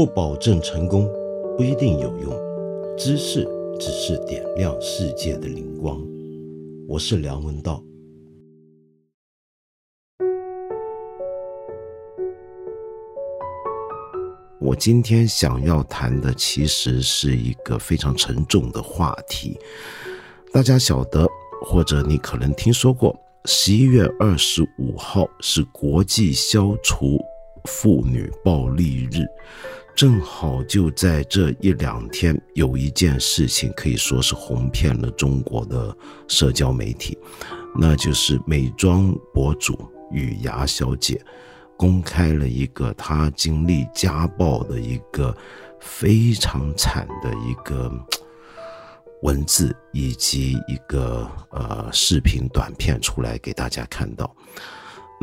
不保证成功，不一定有用。知识只是点亮世界的灵光。我是梁文道。我今天想要谈的其实是一个非常沉重的话题。大家晓得，或者你可能听说过，十一月二十五号是国际消除妇女暴力日。正好就在这一两天，有一件事情可以说是红遍了中国的社交媒体，那就是美妆博主雨芽小姐公开了一个她经历家暴的一个非常惨的一个文字以及一个呃视频短片出来给大家看到。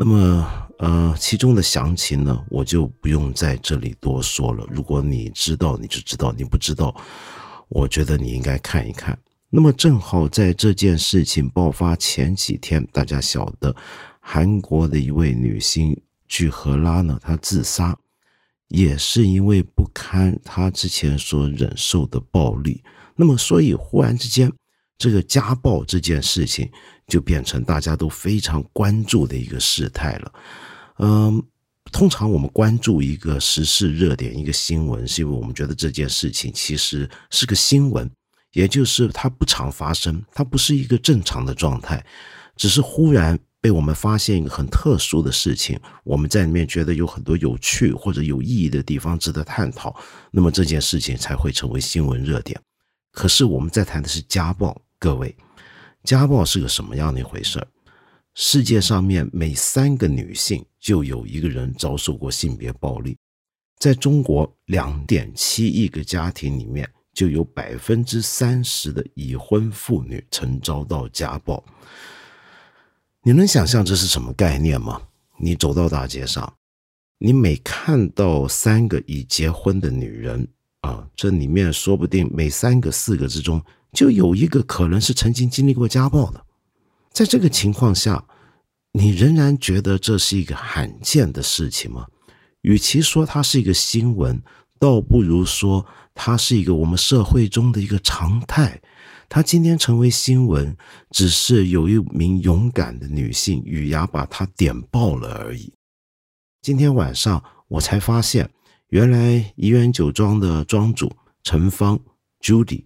那么，呃，其中的详情呢，我就不用在这里多说了。如果你知道，你就知道；你不知道，我觉得你应该看一看。那么，正好在这件事情爆发前几天，大家晓得，韩国的一位女星具荷拉呢，她自杀，也是因为不堪她之前所忍受的暴力。那么，所以忽然之间。这个家暴这件事情就变成大家都非常关注的一个事态了。嗯，通常我们关注一个时事热点、一个新闻，是因为我们觉得这件事情其实是个新闻，也就是它不常发生，它不是一个正常的状态，只是忽然被我们发现一个很特殊的事情，我们在里面觉得有很多有趣或者有意义的地方值得探讨，那么这件事情才会成为新闻热点。可是我们在谈的是家暴。各位，家暴是个什么样的一回事世界上面每三个女性就有一个人遭受过性别暴力，在中国两点七亿个家庭里面，就有百分之三十的已婚妇女曾遭到家暴。你能想象这是什么概念吗？你走到大街上，你每看到三个已结婚的女人啊，这里面说不定每三个、四个之中。就有一个可能是曾经经历过家暴的，在这个情况下，你仍然觉得这是一个罕见的事情吗？与其说它是一个新闻，倒不如说它是一个我们社会中的一个常态。它今天成为新闻，只是有一名勇敢的女性雨牙把它点爆了而已。今天晚上我才发现，原来怡园酒庄的庄主陈芳 Judy。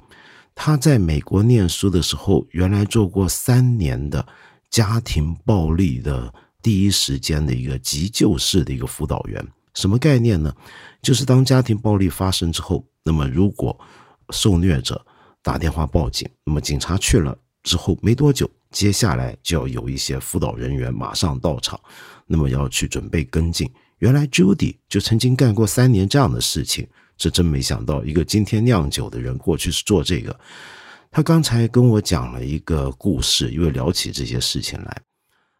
他在美国念书的时候，原来做过三年的家庭暴力的第一时间的一个急救室的一个辅导员。什么概念呢？就是当家庭暴力发生之后，那么如果受虐者打电话报警，那么警察去了之后没多久，接下来就要有一些辅导人员马上到场，那么要去准备跟进。原来 Judy 就曾经干过三年这样的事情。这真没想到，一个今天酿酒的人过去是做这个。他刚才跟我讲了一个故事，因为聊起这些事情来，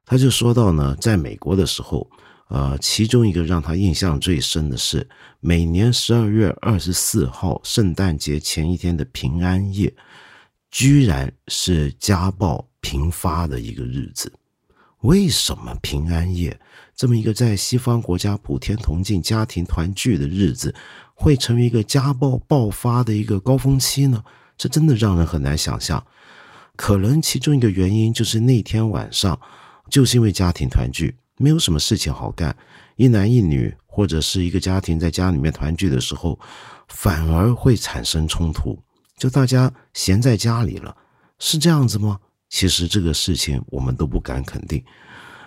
他就说到呢，在美国的时候，呃，其中一个让他印象最深的是，每年十二月二十四号，圣诞节前一天的平安夜，居然是家暴频发的一个日子。为什么平安夜这么一个在西方国家普天同庆、家庭团聚的日子？会成为一个家暴爆发的一个高峰期呢？这真的让人很难想象。可能其中一个原因就是那天晚上，就是因为家庭团聚，没有什么事情好干，一男一女或者是一个家庭在家里面团聚的时候，反而会产生冲突。就大家闲在家里了，是这样子吗？其实这个事情我们都不敢肯定。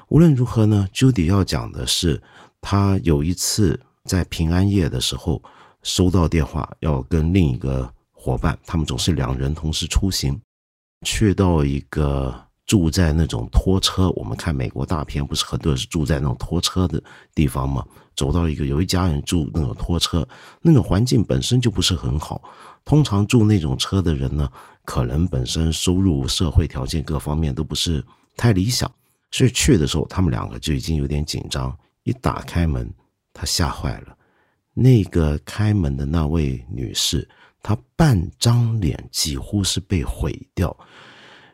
无论如何呢，Judy 要讲的是，他有一次在平安夜的时候。收到电话要跟另一个伙伴，他们总是两人同时出行，去到一个住在那种拖车。我们看美国大片，不是很多人是住在那种拖车的地方吗？走到一个有一家人住那种拖车，那种环境本身就不是很好。通常住那种车的人呢，可能本身收入、社会条件各方面都不是太理想，所以去的时候他们两个就已经有点紧张。一打开门，他吓坏了。那个开门的那位女士，她半张脸几乎是被毁掉。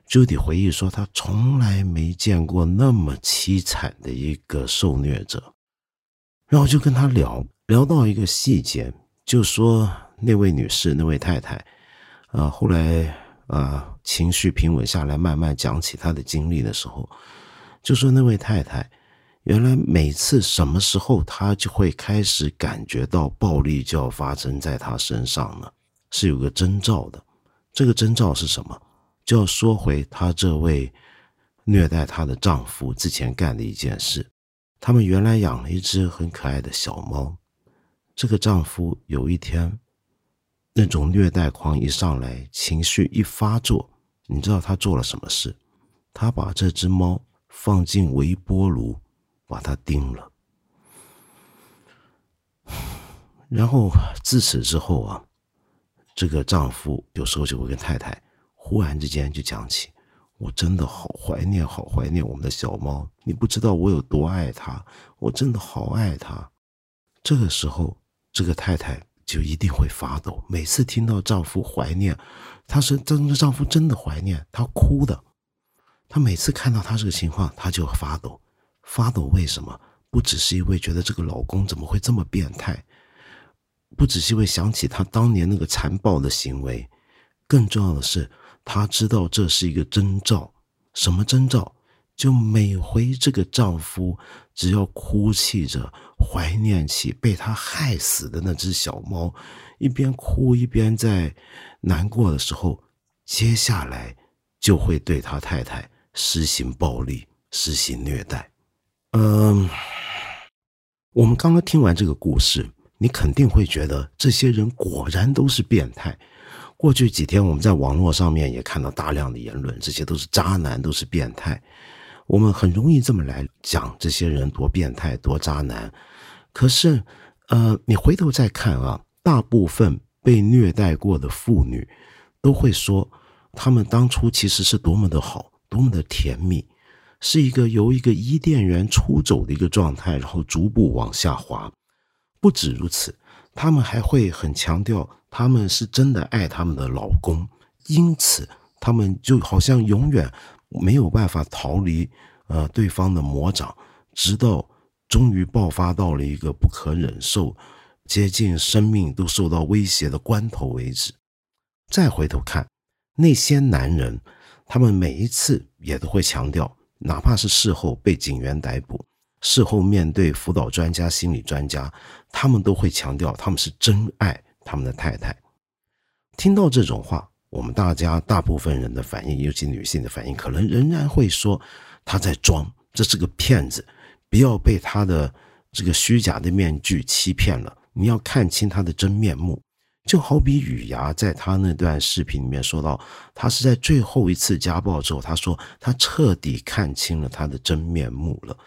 朱迪回忆说，她从来没见过那么凄惨的一个受虐者。然后就跟他聊聊到一个细节，就说那位女士，那位太太，啊，后来啊情绪平稳下来，慢慢讲起她的经历的时候，就说那位太太，原来每次什么时候她就会开始感觉到暴力就要发生在她身上呢？是有个征兆的，这个征兆是什么？就要说回她这位虐待她的丈夫之前干的一件事。他们原来养了一只很可爱的小猫，这个丈夫有一天，那种虐待狂一上来，情绪一发作，你知道他做了什么事？他把这只猫放进微波炉，把它盯了。然后自此之后啊，这个丈夫有时候就会跟太太忽然之间就讲起。我真的好怀念，好怀念我们的小猫。你不知道我有多爱它，我真的好爱它。这个时候，这个太太就一定会发抖。每次听到丈夫怀念，她是真的，丈夫真的怀念，她哭的。她每次看到她这个情况，她就发抖。发抖为什么？不只是因为觉得这个老公怎么会这么变态，不只是因为想起她当年那个残暴的行为，更重要的是。她知道这是一个征兆，什么征兆？就每回这个丈夫只要哭泣着怀念起被他害死的那只小猫，一边哭一边在难过的时候，接下来就会对他太太实行暴力、实行虐待。嗯，我们刚刚听完这个故事，你肯定会觉得这些人果然都是变态。过去几天，我们在网络上面也看到大量的言论，这些都是渣男，都是变态。我们很容易这么来讲这些人多变态、多渣男。可是，呃，你回头再看啊，大部分被虐待过的妇女都会说，他们当初其实是多么的好，多么的甜蜜，是一个由一个伊甸园出走的一个状态，然后逐步往下滑。不止如此，他们还会很强调。他们是真的爱他们的老公，因此他们就好像永远没有办法逃离呃对方的魔掌，直到终于爆发到了一个不可忍受、接近生命都受到威胁的关头为止。再回头看那些男人，他们每一次也都会强调，哪怕是事后被警员逮捕，事后面对辅导专家、心理专家，他们都会强调他们是真爱。他们的太太听到这种话，我们大家大部分人的反应，尤其女性的反应，可能仍然会说他在装，这是个骗子，不要被他的这个虚假的面具欺骗了。你要看清他的真面目。就好比雨芽在他那段视频里面说到，他是在最后一次家暴之后，他说他彻底看清了他的真面目了。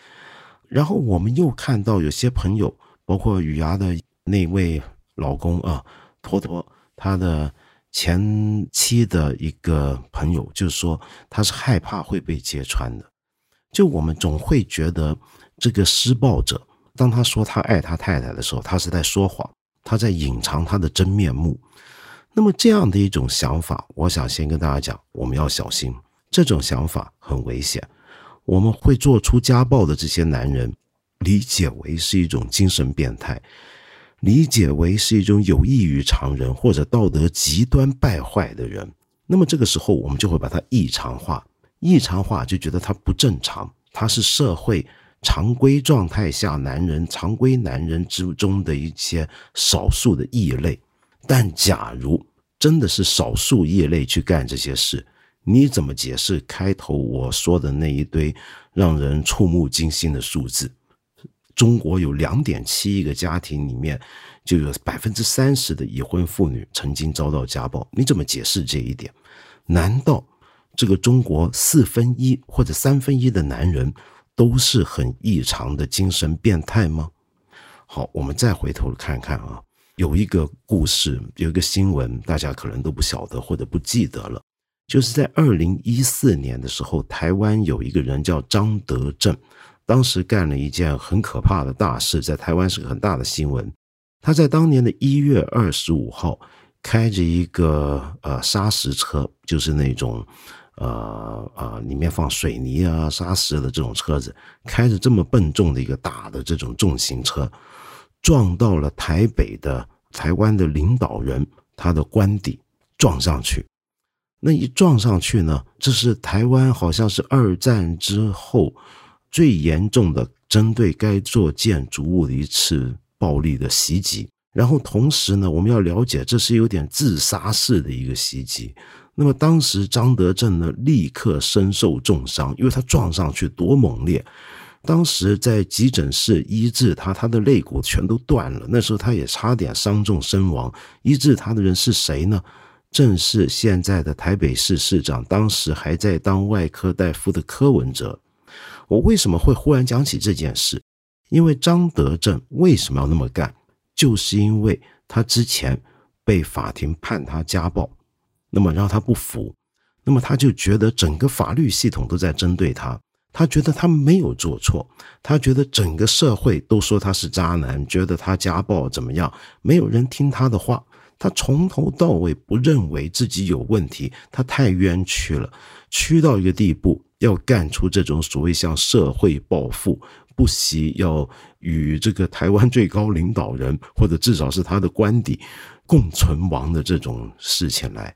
然后我们又看到有些朋友，包括雨芽的那位。老公啊，托托他的前妻的一个朋友，就是说他是害怕会被揭穿的。就我们总会觉得这个施暴者，当他说他爱他太太的时候，他是在说谎，他在隐藏他的真面目。那么这样的一种想法，我想先跟大家讲，我们要小心，这种想法很危险。我们会做出家暴的这些男人，理解为是一种精神变态。理解为是一种有异于常人或者道德极端败坏的人，那么这个时候我们就会把它异常化，异常化就觉得他不正常，他是社会常规状态下男人常规男人之中的一些少数的异类。但假如真的是少数异类去干这些事，你怎么解释开头我说的那一堆让人触目惊心的数字？中国有两点七亿个家庭，里面就有百分之三十的已婚妇女曾经遭到家暴。你怎么解释这一点？难道这个中国四分一或者三分一的男人都是很异常的精神变态吗？好，我们再回头看看啊，有一个故事，有一个新闻，大家可能都不晓得或者不记得了，就是在二零一四年的时候，台湾有一个人叫张德正。当时干了一件很可怕的大事，在台湾是个很大的新闻。他在当年的一月二十五号，开着一个呃砂石车，就是那种呃呃里面放水泥啊、砂石的这种车子，开着这么笨重的一个大的这种重型车，撞到了台北的台湾的领导人他的官邸撞上去。那一撞上去呢，这是台湾好像是二战之后最严重的针对该座建筑物的一次暴力的袭击。然后同时呢，我们要了解，这是有点自杀式的一个袭击。那么当时张德正呢，立刻身受重伤，因为他撞上去多猛烈。当时在急诊室医治他，他的肋骨全都断了。那时候他也差点伤重身亡。医治他的人是谁呢？正是现在的台北市市长，当时还在当外科大夫的柯文哲。我为什么会忽然讲起这件事？因为张德正为什么要那么干？就是因为他之前被法庭判他家暴，那么让他不服，那么他就觉得整个法律系统都在针对他。他觉得他没有做错，他觉得整个社会都说他是渣男，觉得他家暴怎么样？没有人听他的话，他从头到尾不认为自己有问题，他太冤屈了，屈到一个地步，要干出这种所谓向社会报复，不惜要与这个台湾最高领导人或者至少是他的官邸共存亡的这种事情来，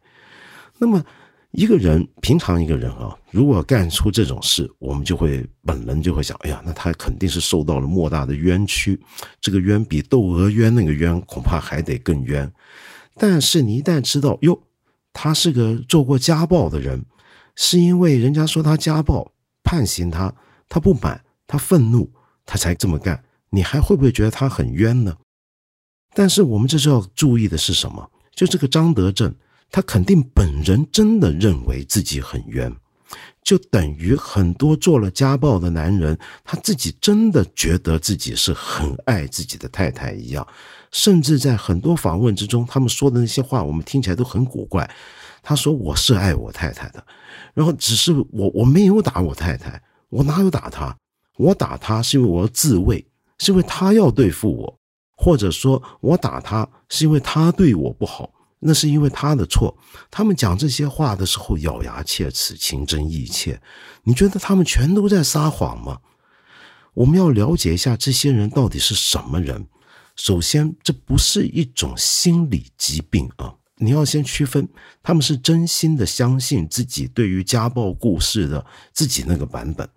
那么。一个人平常一个人啊，如果干出这种事，我们就会本能就会想，哎呀，那他肯定是受到了莫大的冤屈，这个冤比窦娥冤那个冤恐怕还得更冤。但是你一旦知道，哟，他是个做过家暴的人，是因为人家说他家暴判刑他，他不满，他愤怒，他才这么干，你还会不会觉得他很冤呢？但是我们这时候要注意的是什么？就这个张德正。他肯定本人真的认为自己很冤，就等于很多做了家暴的男人，他自己真的觉得自己是很爱自己的太太一样。甚至在很多访问之中，他们说的那些话，我们听起来都很古怪。他说：“我是爱我太太的，然后只是我我没有打我太太，我哪有打她？我打她是因为我要自卫，是因为她要对付我，或者说我打她是因为她对我不好。”那是因为他的错。他们讲这些话的时候咬牙切齿、情真意切。你觉得他们全都在撒谎吗？我们要了解一下这些人到底是什么人。首先，这不是一种心理疾病啊！你要先区分，他们是真心的相信自己对于家暴故事的自己那个版本。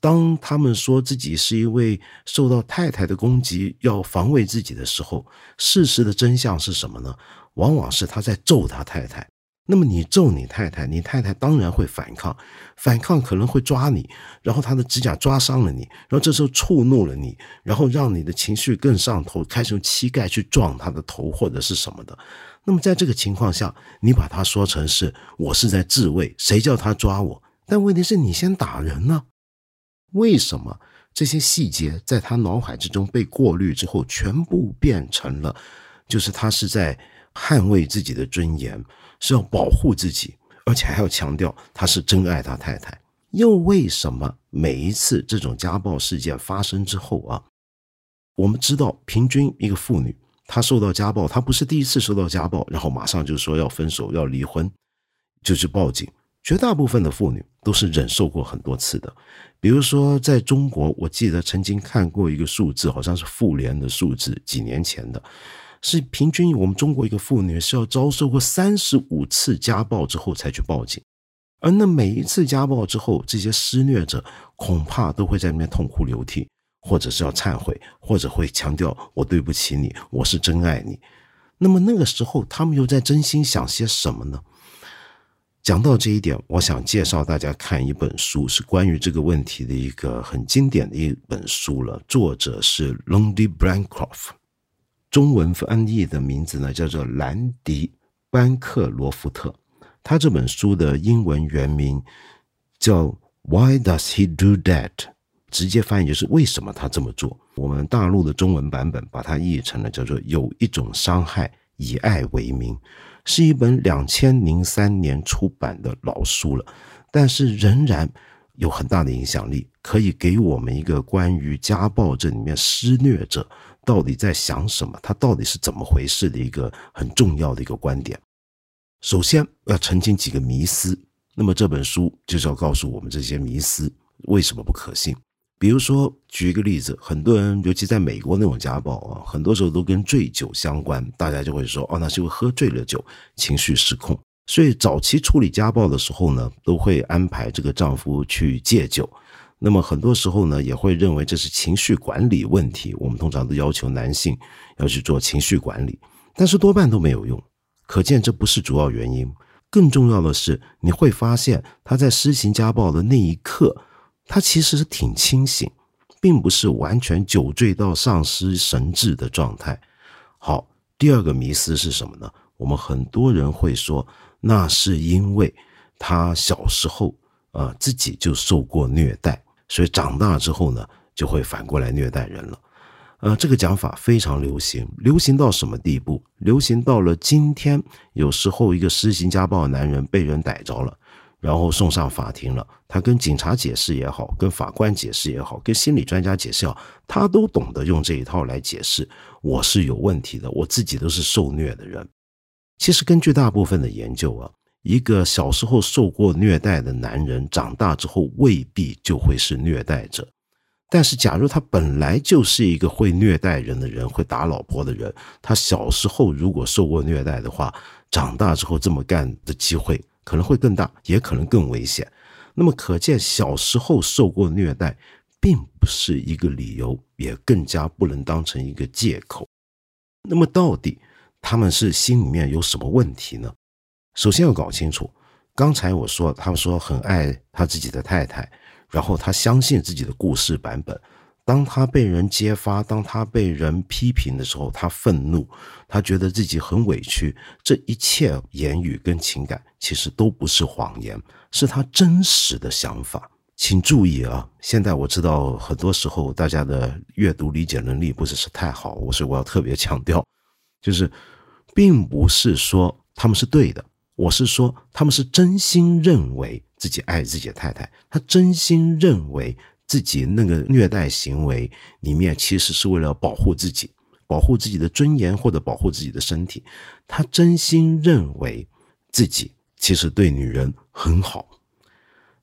当他们说自己是一位受到太太的攻击要防卫自己的时候，事实的真相是什么呢？往往是他在揍他太太，那么你揍你太太，你太太当然会反抗，反抗可能会抓你，然后他的指甲抓伤了你，然后这时候触怒了你，然后让你的情绪更上头，开始用膝盖去撞他的头或者是什么的。那么在这个情况下，你把他说成是我是在自卫，谁叫他抓我？但问题是你先打人呢？为什么这些细节在他脑海之中被过滤之后，全部变成了就是他是在。捍卫自己的尊严是要保护自己，而且还要强调他是真爱他太太。又为什么每一次这种家暴事件发生之后啊，我们知道平均一个妇女她受到家暴，她不是第一次受到家暴，然后马上就说要分手要离婚，就去报警。绝大部分的妇女都是忍受过很多次的。比如说在中国，我记得曾经看过一个数字，好像是妇联的数字，几年前的。是平均，我们中国一个妇女是要遭受过三十五次家暴之后才去报警，而那每一次家暴之后，这些施虐者恐怕都会在那边痛哭流涕，或者是要忏悔，或者会强调我对不起你，我是真爱你。那么那个时候，他们又在真心想些什么呢？讲到这一点，我想介绍大家看一本书，是关于这个问题的一个很经典的一本书了，作者是 Londy Brancroft。中文翻译的名字呢，叫做兰迪·班克罗夫特。他这本书的英文原名叫 “Why Does He Do That”，直接翻译就是“为什么他这么做”。我们大陆的中文版本把它译成了叫做“有一种伤害，以爱为名”，是一本两千零三年出版的老书了，但是仍然有很大的影响力，可以给我们一个关于家暴这里面施虐者。到底在想什么？他到底是怎么回事的一个很重要的一个观点。首先要澄清几个迷思。那么这本书就是要告诉我们这些迷思为什么不可信。比如说，举一个例子，很多人，尤其在美国那种家暴啊，很多时候都跟醉酒相关，大家就会说，哦，那是因为喝醉了酒，情绪失控。所以早期处理家暴的时候呢，都会安排这个丈夫去戒酒。那么很多时候呢，也会认为这是情绪管理问题。我们通常都要求男性要去做情绪管理，但是多半都没有用。可见这不是主要原因。更重要的是，你会发现他在施行家暴的那一刻。他其实是挺清醒，并不是完全酒醉到丧失神智的状态。好，第二个迷思是什么呢？我们很多人会说，那是因为他小时候啊自己就受过虐待，所以长大之后呢就会反过来虐待人了。呃，这个讲法非常流行，流行到什么地步？流行到了今天，有时候一个施行家暴的男人被人逮着了。然后送上法庭了，他跟警察解释也好，跟法官解释也好，跟心理专家解释也好，他都懂得用这一套来解释。我是有问题的，我自己都是受虐的人。其实根据大部分的研究啊，一个小时候受过虐待的男人，长大之后未必就会是虐待者。但是假如他本来就是一个会虐待人的人，会打老婆的人，他小时候如果受过虐待的话，长大之后这么干的机会。可能会更大，也可能更危险。那么，可见小时候受过虐待，并不是一个理由，也更加不能当成一个借口。那么，到底他们是心里面有什么问题呢？首先要搞清楚，刚才我说，他们说很爱他自己的太太，然后他相信自己的故事版本。当他被人揭发，当他被人批评的时候，他愤怒，他觉得自己很委屈。这一切言语跟情感其实都不是谎言，是他真实的想法。请注意啊！现在我知道很多时候大家的阅读理解能力不是是太好，我所以我要特别强调，就是并不是说他们是对的，我是说他们是真心认为自己爱自己的太太，他真心认为。自己那个虐待行为里面，其实是为了保护自己，保护自己的尊严或者保护自己的身体。他真心认为自己其实对女人很好，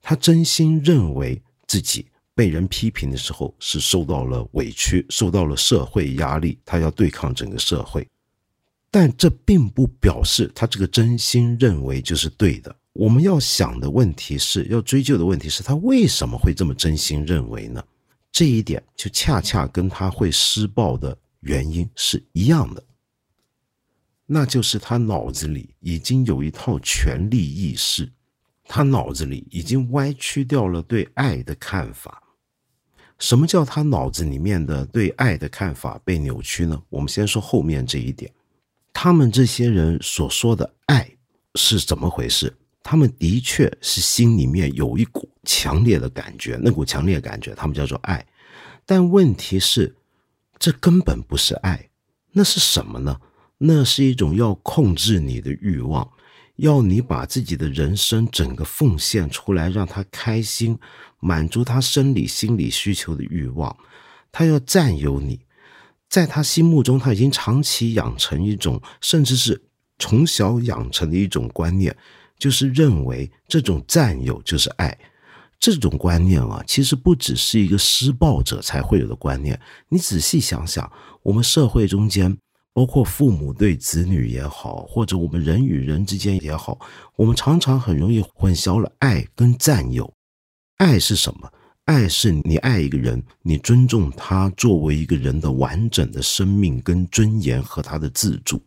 他真心认为自己被人批评的时候是受到了委屈，受到了社会压力，他要对抗整个社会。但这并不表示他这个真心认为就是对的。我们要想的问题是要追究的问题是他为什么会这么真心认为呢？这一点就恰恰跟他会施暴的原因是一样的，那就是他脑子里已经有一套权力意识，他脑子里已经歪曲掉了对爱的看法。什么叫他脑子里面的对爱的看法被扭曲呢？我们先说后面这一点，他们这些人所说的爱是怎么回事？他们的确是心里面有一股强烈的感觉，那股强烈感觉，他们叫做爱。但问题是，这根本不是爱，那是什么呢？那是一种要控制你的欲望，要你把自己的人生整个奉献出来，让他开心，满足他生理、心理需求的欲望。他要占有你，在他心目中，他已经长期养成一种，甚至是从小养成的一种观念。就是认为这种占有就是爱，这种观念啊，其实不只是一个施暴者才会有的观念。你仔细想想，我们社会中间，包括父母对子女也好，或者我们人与人之间也好，我们常常很容易混淆了爱跟占有。爱是什么？爱是你爱一个人，你尊重他作为一个人的完整的生命跟尊严和他的自主。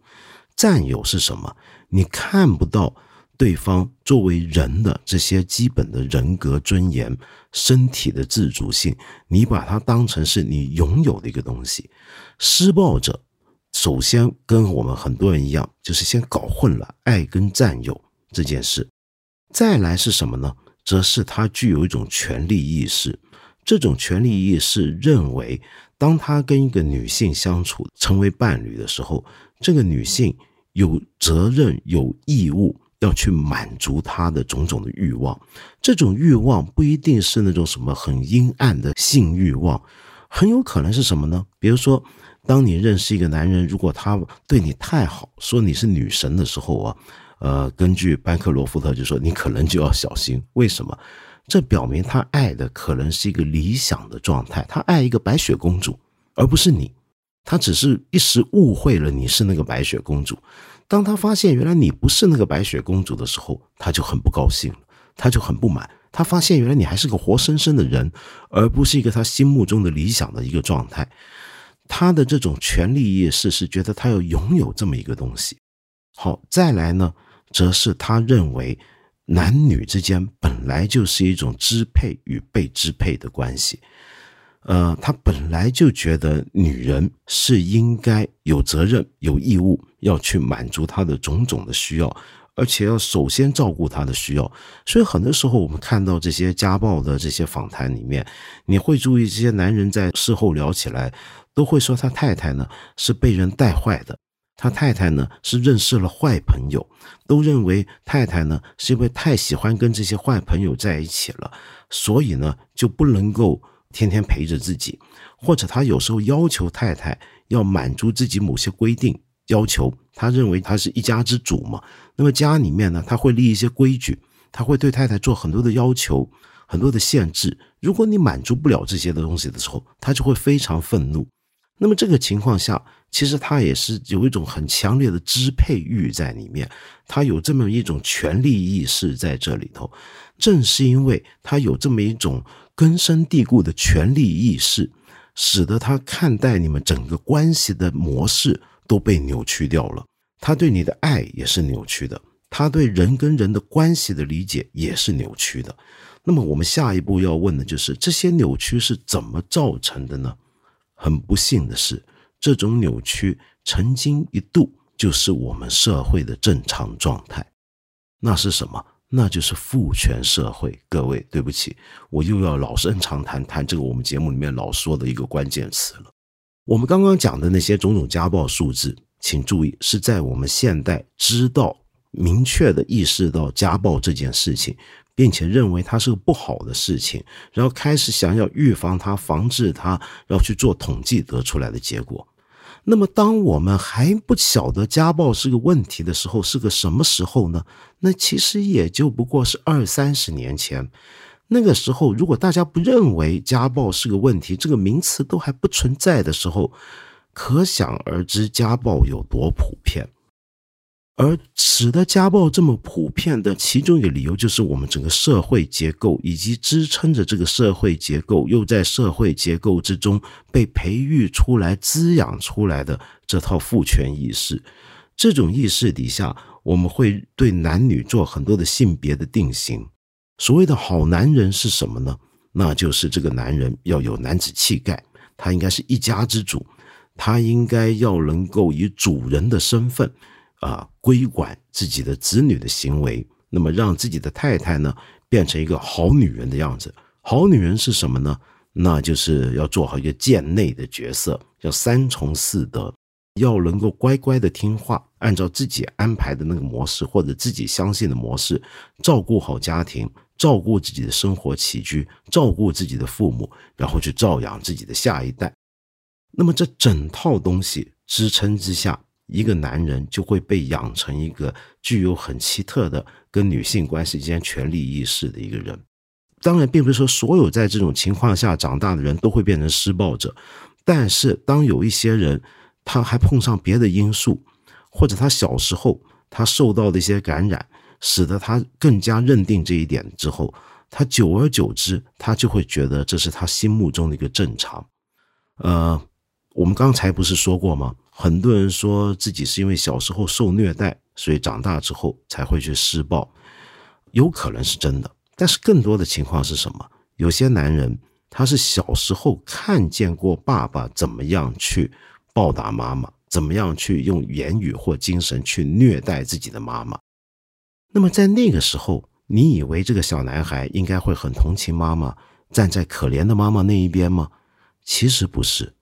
占有是什么？你看不到。对方作为人的这些基本的人格尊严、身体的自主性，你把它当成是你拥有的一个东西。施暴者首先跟我们很多人一样，就是先搞混了爱跟占有这件事。再来是什么呢？则是他具有一种权利意识。这种权利意识认为，当他跟一个女性相处、成为伴侣的时候，这个女性有责任、有义务。要去满足他的种种的欲望，这种欲望不一定是那种什么很阴暗的性欲望，很有可能是什么呢？比如说，当你认识一个男人，如果他对你太好，说你是女神的时候啊，呃，根据班克罗夫特就说，你可能就要小心。为什么？这表明他爱的可能是一个理想的状态，他爱一个白雪公主，而不是你。他只是一时误会了你是那个白雪公主。当他发现原来你不是那个白雪公主的时候，他就很不高兴，他就很不满。他发现原来你还是个活生生的人，而不是一个他心目中的理想的一个状态。他的这种权利意识是觉得他要拥有这么一个东西。好，再来呢，则是他认为男女之间本来就是一种支配与被支配的关系。呃，他本来就觉得女人是应该有责任、有义务要去满足他的种种的需要，而且要首先照顾他的需要。所以很多时候，我们看到这些家暴的这些访谈里面，你会注意这些男人在事后聊起来，都会说他太太呢是被人带坏的，他太太呢是认识了坏朋友，都认为太太呢是因为太喜欢跟这些坏朋友在一起了，所以呢就不能够。天天陪着自己，或者他有时候要求太太要满足自己某些规定要求，他认为他是一家之主嘛。那么家里面呢，他会立一些规矩，他会对太太做很多的要求、很多的限制。如果你满足不了这些的东西的时候，他就会非常愤怒。那么这个情况下，其实他也是有一种很强烈的支配欲在里面，他有这么一种权力意识在这里头。正是因为他有这么一种。根深蒂固的权力意识，使得他看待你们整个关系的模式都被扭曲掉了。他对你的爱也是扭曲的，他对人跟人的关系的理解也是扭曲的。那么，我们下一步要问的就是：这些扭曲是怎么造成的呢？很不幸的是，这种扭曲曾经一度就是我们社会的正常状态。那是什么？那就是父权社会，各位，对不起，我又要老生常谈谈这个我们节目里面老说的一个关键词了。我们刚刚讲的那些种种家暴数字，请注意，是在我们现代知道、明确的意识到家暴这件事情，并且认为它是个不好的事情，然后开始想要预防它、防治它，要去做统计得出来的结果。那么，当我们还不晓得家暴是个问题的时候，是个什么时候呢？那其实也就不过是二三十年前。那个时候，如果大家不认为家暴是个问题，这个名词都还不存在的时候，可想而知家暴有多普遍。而使得家暴这么普遍的其中一个理由，就是我们整个社会结构以及支撑着这个社会结构，又在社会结构之中被培育出来、滋养出来的这套父权意识。这种意识底下，我们会对男女做很多的性别的定型。所谓的好男人是什么呢？那就是这个男人要有男子气概，他应该是一家之主，他应该要能够以主人的身份。啊，规管自己的子女的行为，那么让自己的太太呢变成一个好女人的样子。好女人是什么呢？那就是要做好一个贱内的角色，要三从四德，要能够乖乖的听话，按照自己安排的那个模式或者自己相信的模式，照顾好家庭，照顾自己的生活起居，照顾自己的父母，然后去照养自己的下一代。那么这整套东西支撑之下。一个男人就会被养成一个具有很奇特的跟女性关系间权利意识的一个人。当然，并不是说所有在这种情况下长大的人都会变成施暴者，但是当有一些人他还碰上别的因素，或者他小时候他受到的一些感染，使得他更加认定这一点之后，他久而久之，他就会觉得这是他心目中的一个正常。呃，我们刚才不是说过吗？很多人说自己是因为小时候受虐待，所以长大之后才会去施暴，有可能是真的。但是更多的情况是什么？有些男人他是小时候看见过爸爸怎么样去暴打妈妈，怎么样去用言语或精神去虐待自己的妈妈。那么在那个时候，你以为这个小男孩应该会很同情妈妈，站在可怜的妈妈那一边吗？其实不是，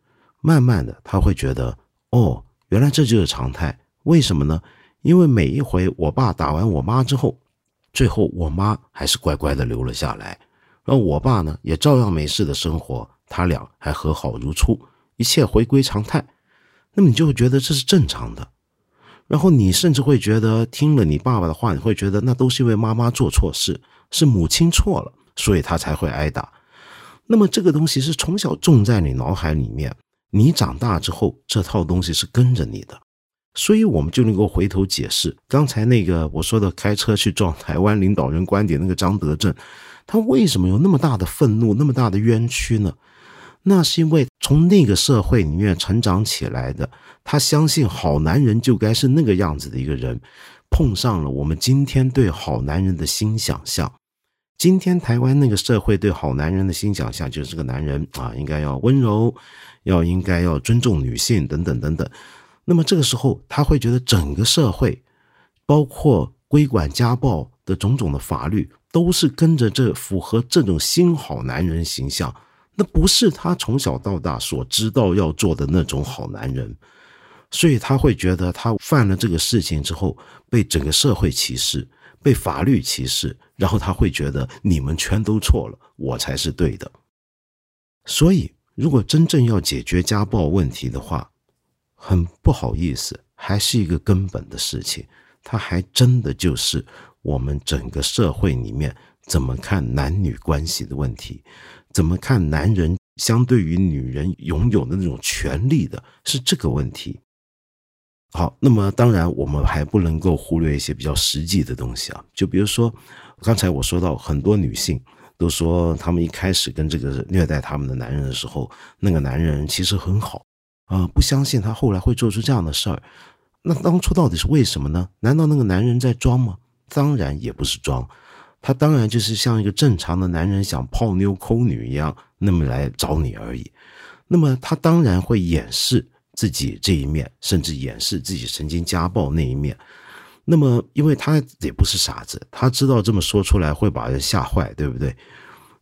慢慢的他会觉得。哦，原来这就是常态。为什么呢？因为每一回我爸打完我妈之后，最后我妈还是乖乖的留了下来，然后我爸呢也照样没事的生活，他俩还和好如初，一切回归常态。那么你就会觉得这是正常的，然后你甚至会觉得听了你爸爸的话，你会觉得那都是因为妈妈做错事，是母亲错了，所以他才会挨打。那么这个东西是从小种在你脑海里面，你长大之后这套东西是跟着你的，所以我们就能够回头解释刚才那个我说的开车去撞台湾领导人观点那个张德正，他为什么有那么大的愤怒，那么大的冤屈呢？那是因为从那个社会里面成长起来的，他相信好男人就该是那个样子的一个人，碰上了我们今天对好男人的新想象。今天台湾那个社会对好男人的新想象，就是这个男人啊，应该要温柔，要应该要尊重女性等等等等。那么这个时候，他会觉得整个社会，包括规管家暴的种种的法律，都是跟着这符合这种新好男人形象。那不是他从小到大所知道要做的那种好男人，所以他会觉得他犯了这个事情之后被整个社会歧视，被法律歧视，然后他会觉得你们全都错了，我才是对的。所以，如果真正要解决家暴问题的话，很不好意思，还是一个根本的事情，它还真的就是我们整个社会里面怎么看男女关系的问题。怎么看男人相对于女人拥有的那种权利的，是这个问题。好，那么当然我们还不能够忽略一些比较实际的东西啊，就比如说刚才我说到很多女性都说，她们一开始跟这个虐待她们的男人的时候，那个男人其实很好啊，不相信他后来会做出这样的事儿。那当初到底是为什么呢？难道那个男人在装吗？当然也不是装。他当然就是像一个正常的男人想泡妞抠女一样，那么来找你而已。那么他当然会掩饰自己这一面，甚至掩饰自己曾经家暴那一面。那么，因为他也不是傻子，他知道这么说出来会把人吓坏，对不对？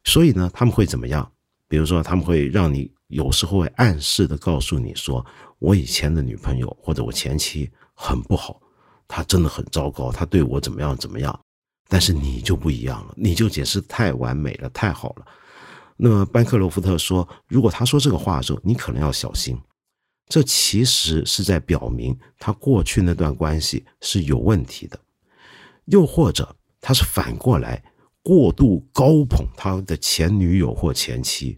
所以呢，他们会怎么样？比如说，他们会让你有时候会暗示的告诉你说：“我以前的女朋友或者我前妻很不好，她真的很糟糕，她对我怎么样怎么样。”但是你就不一样了，你就解释太完美了，太好了。那么班克罗夫特说，如果他说这个话的时候，你可能要小心。这其实是在表明他过去那段关系是有问题的，又或者他是反过来过度高捧他的前女友或前妻。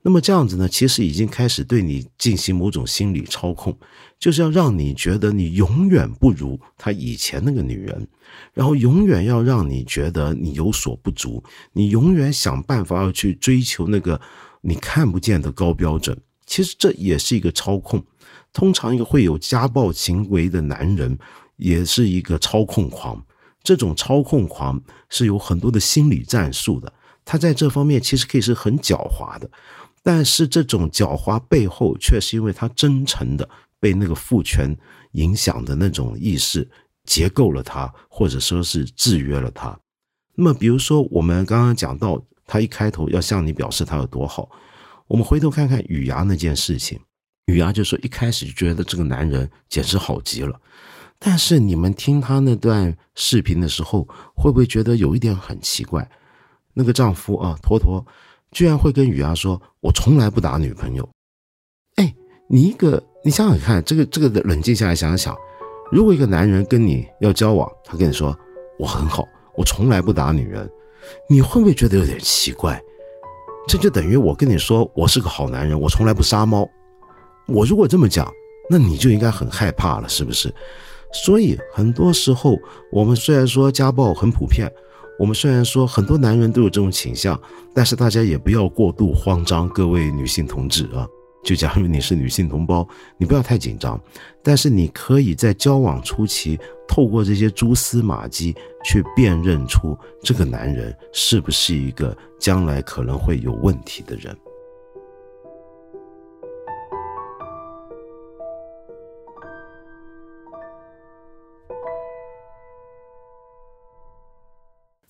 那么这样子呢，其实已经开始对你进行某种心理操控，就是要让你觉得你永远不如他以前那个女人，然后永远要让你觉得你有所不足，你永远想办法要去追求那个你看不见的高标准。其实这也是一个操控。通常一个会有家暴行为的男人，也是一个操控狂。这种操控狂是有很多的心理战术的，他在这方面其实可以是很狡猾的。但是这种狡猾背后，却是因为他真诚的被那个父权影响的那种意识结构了他，或者说是制约了他。那么，比如说我们刚刚讲到，他一开头要向你表示他有多好，我们回头看看雨芽那件事情，雨芽就说一开始就觉得这个男人简直好极了。但是你们听他那段视频的时候，会不会觉得有一点很奇怪？那个丈夫啊，托托。居然会跟雨芽说：“我从来不打女朋友。”哎，你一个，你想想看，这个这个冷静下来想想，如果一个男人跟你要交往，他跟你说：“我很好，我从来不打女人。”你会不会觉得有点奇怪？这就等于我跟你说我是个好男人，我从来不杀猫。我如果这么讲，那你就应该很害怕了，是不是？所以很多时候，我们虽然说家暴很普遍。我们虽然说很多男人都有这种倾向，但是大家也不要过度慌张。各位女性同志啊，就假如你是女性同胞，你不要太紧张。但是你可以在交往初期，透过这些蛛丝马迹去辨认出这个男人是不是一个将来可能会有问题的人。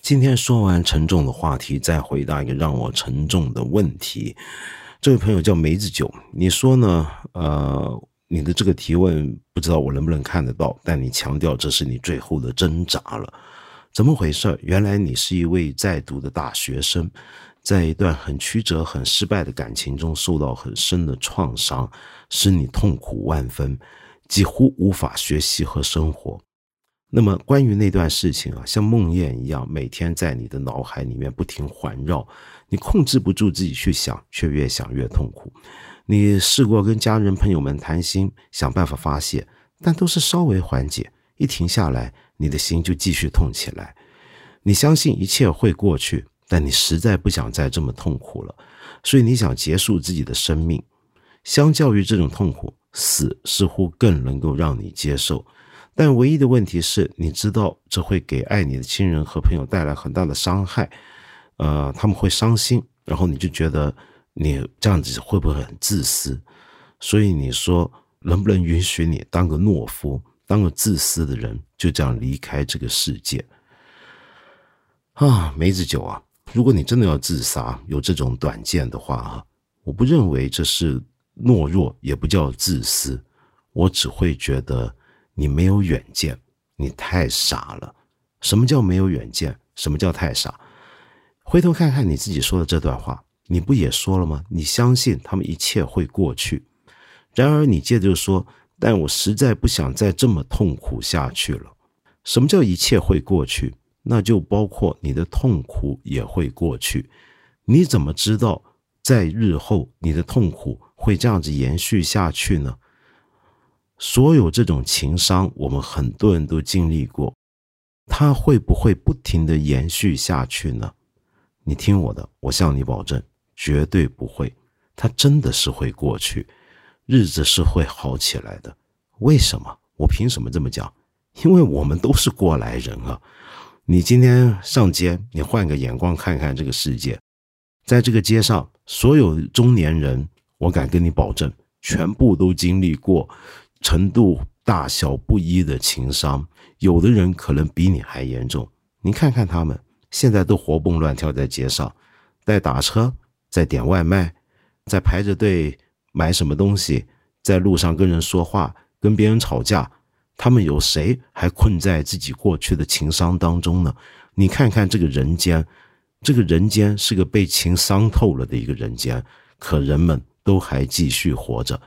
今天说完沉重的话题，再回答一个让我沉重的问题。这位朋友叫梅子酒，你说呢？呃，你的这个提问不知道我能不能看得到，但你强调这是你最后的挣扎了，怎么回事？原来你是一位在读的大学生，在一段很曲折、很失败的感情中受到很深的创伤，使你痛苦万分，几乎无法学习和生活。那么关于那段事情啊，像梦魇一样，每天在你的脑海里面不停环绕，你控制不住自己去想，却越想越痛苦。你试过跟家人朋友们谈心，想办法发泄，但都是稍微缓解，一停下来，你的心就继续痛起来。你相信一切会过去，但你实在不想再这么痛苦了，所以你想结束自己的生命。相较于这种痛苦，死似乎更能够让你接受。但唯一的问题是，你知道这会给爱你的亲人和朋友带来很大的伤害，呃，他们会伤心，然后你就觉得。你这样子会不会很自私？所以你说能不能允许你当个懦夫，当个自私的人，就这样离开这个世界？啊，梅子酒啊，如果你真的要自杀，有这种短见的话啊，我不认为这是懦弱，也不叫自私，我只会觉得你没有远见，你太傻了。什么叫没有远见？什么叫太傻？回头看看你自己说的这段话。你不也说了吗？你相信他们一切会过去。然而你接着说：“但我实在不想再这么痛苦下去了。”什么叫一切会过去？那就包括你的痛苦也会过去。你怎么知道在日后你的痛苦会这样子延续下去呢？所有这种情伤，我们很多人都经历过，它会不会不停的延续下去呢？你听我的，我向你保证。绝对不会，它真的是会过去，日子是会好起来的。为什么？我凭什么这么讲？因为我们都是过来人啊！你今天上街，你换个眼光看看这个世界，在这个街上，所有中年人，我敢跟你保证，全部都经历过程度大小不一的情伤，有的人可能比你还严重。你看看他们，现在都活蹦乱跳在街上，在打车。在点外卖，在排着队买什么东西，在路上跟人说话，跟别人吵架，他们有谁还困在自己过去的情伤当中呢？你看看这个人间，这个人间是个被情伤透了的一个人间，可人们都还继续活着。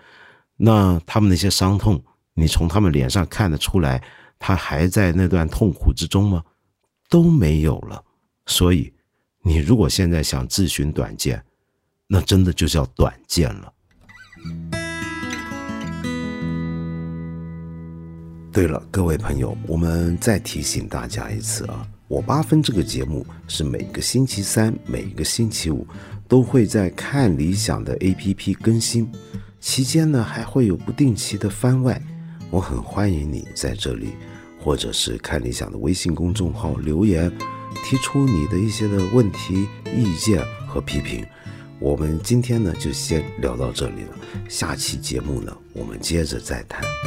那他们那些伤痛，你从他们脸上看得出来，他还在那段痛苦之中吗？都没有了。所以，你如果现在想自寻短见，那真的就叫短见了。对了，各位朋友，我们再提醒大家一次啊，我八分这个节目是每个星期三、每个星期五都会在看理想的 APP 更新，期间呢还会有不定期的番外。我很欢迎你在这里，或者是看理想的微信公众号留言，提出你的一些的问题、意见和批评。我们今天呢就先聊到这里了，下期节目呢我们接着再谈。